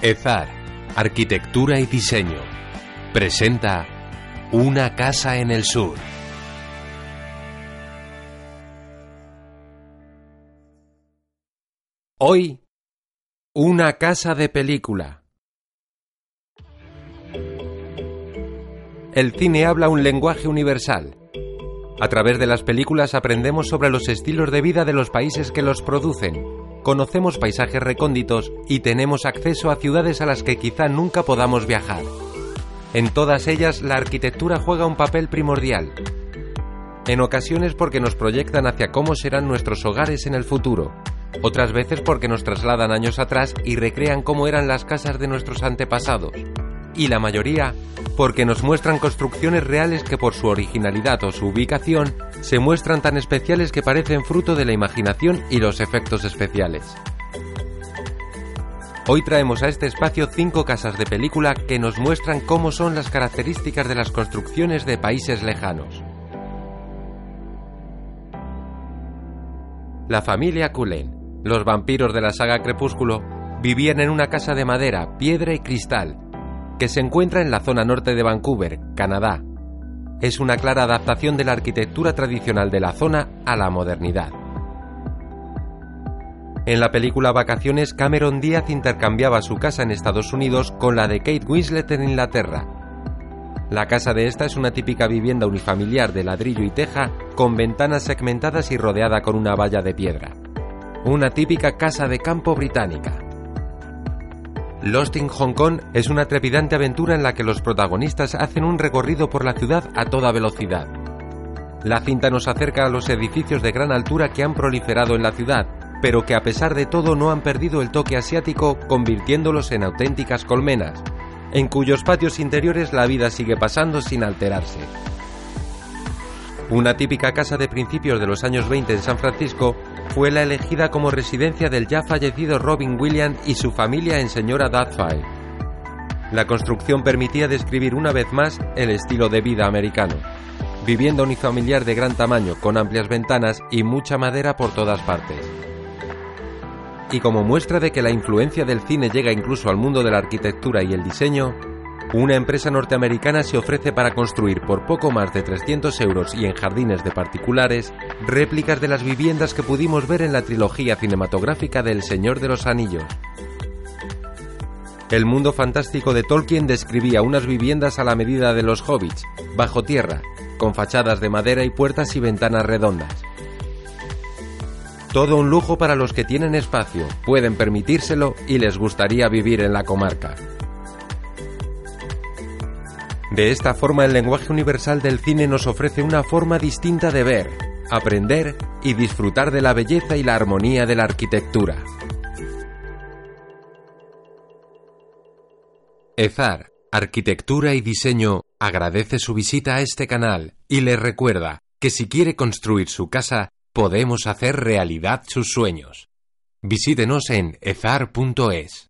EZAR, Arquitectura y Diseño, presenta Una casa en el sur. Hoy, una casa de película. El cine habla un lenguaje universal. A través de las películas aprendemos sobre los estilos de vida de los países que los producen, conocemos paisajes recónditos y tenemos acceso a ciudades a las que quizá nunca podamos viajar. En todas ellas la arquitectura juega un papel primordial. En ocasiones porque nos proyectan hacia cómo serán nuestros hogares en el futuro, otras veces porque nos trasladan años atrás y recrean cómo eran las casas de nuestros antepasados, y la mayoría porque nos muestran construcciones reales que por su originalidad o su ubicación se muestran tan especiales que parecen fruto de la imaginación y los efectos especiales. Hoy traemos a este espacio cinco casas de película que nos muestran cómo son las características de las construcciones de países lejanos. La familia Cullen los vampiros de la saga Crepúsculo vivían en una casa de madera, piedra y cristal, que se encuentra en la zona norte de Vancouver, Canadá. Es una clara adaptación de la arquitectura tradicional de la zona a la modernidad. En la película Vacaciones, Cameron Díaz intercambiaba su casa en Estados Unidos con la de Kate Winslet en Inglaterra. La casa de esta es una típica vivienda unifamiliar de ladrillo y teja, con ventanas segmentadas y rodeada con una valla de piedra una típica casa de campo británica. Lost in Hong Kong es una trepidante aventura en la que los protagonistas hacen un recorrido por la ciudad a toda velocidad. La cinta nos acerca a los edificios de gran altura que han proliferado en la ciudad, pero que a pesar de todo no han perdido el toque asiático convirtiéndolos en auténticas colmenas, en cuyos patios interiores la vida sigue pasando sin alterarse. Una típica casa de principios de los años 20 en San Francisco fue la elegida como residencia del ya fallecido Robin Williams y su familia en Señora Doubtfire. La construcción permitía describir una vez más el estilo de vida americano. Vivienda unifamiliar de gran tamaño, con amplias ventanas y mucha madera por todas partes. Y como muestra de que la influencia del cine llega incluso al mundo de la arquitectura y el diseño, una empresa norteamericana se ofrece para construir por poco más de 300 euros y en jardines de particulares réplicas de las viviendas que pudimos ver en la trilogía cinematográfica del Señor de los Anillos. El mundo fantástico de Tolkien describía unas viviendas a la medida de los hobbits, bajo tierra, con fachadas de madera y puertas y ventanas redondas. Todo un lujo para los que tienen espacio, pueden permitírselo y les gustaría vivir en la comarca. De esta forma el lenguaje universal del cine nos ofrece una forma distinta de ver, aprender y disfrutar de la belleza y la armonía de la arquitectura. EZAR, Arquitectura y Diseño, agradece su visita a este canal y le recuerda que si quiere construir su casa, podemos hacer realidad sus sueños. Visítenos en ezar.es.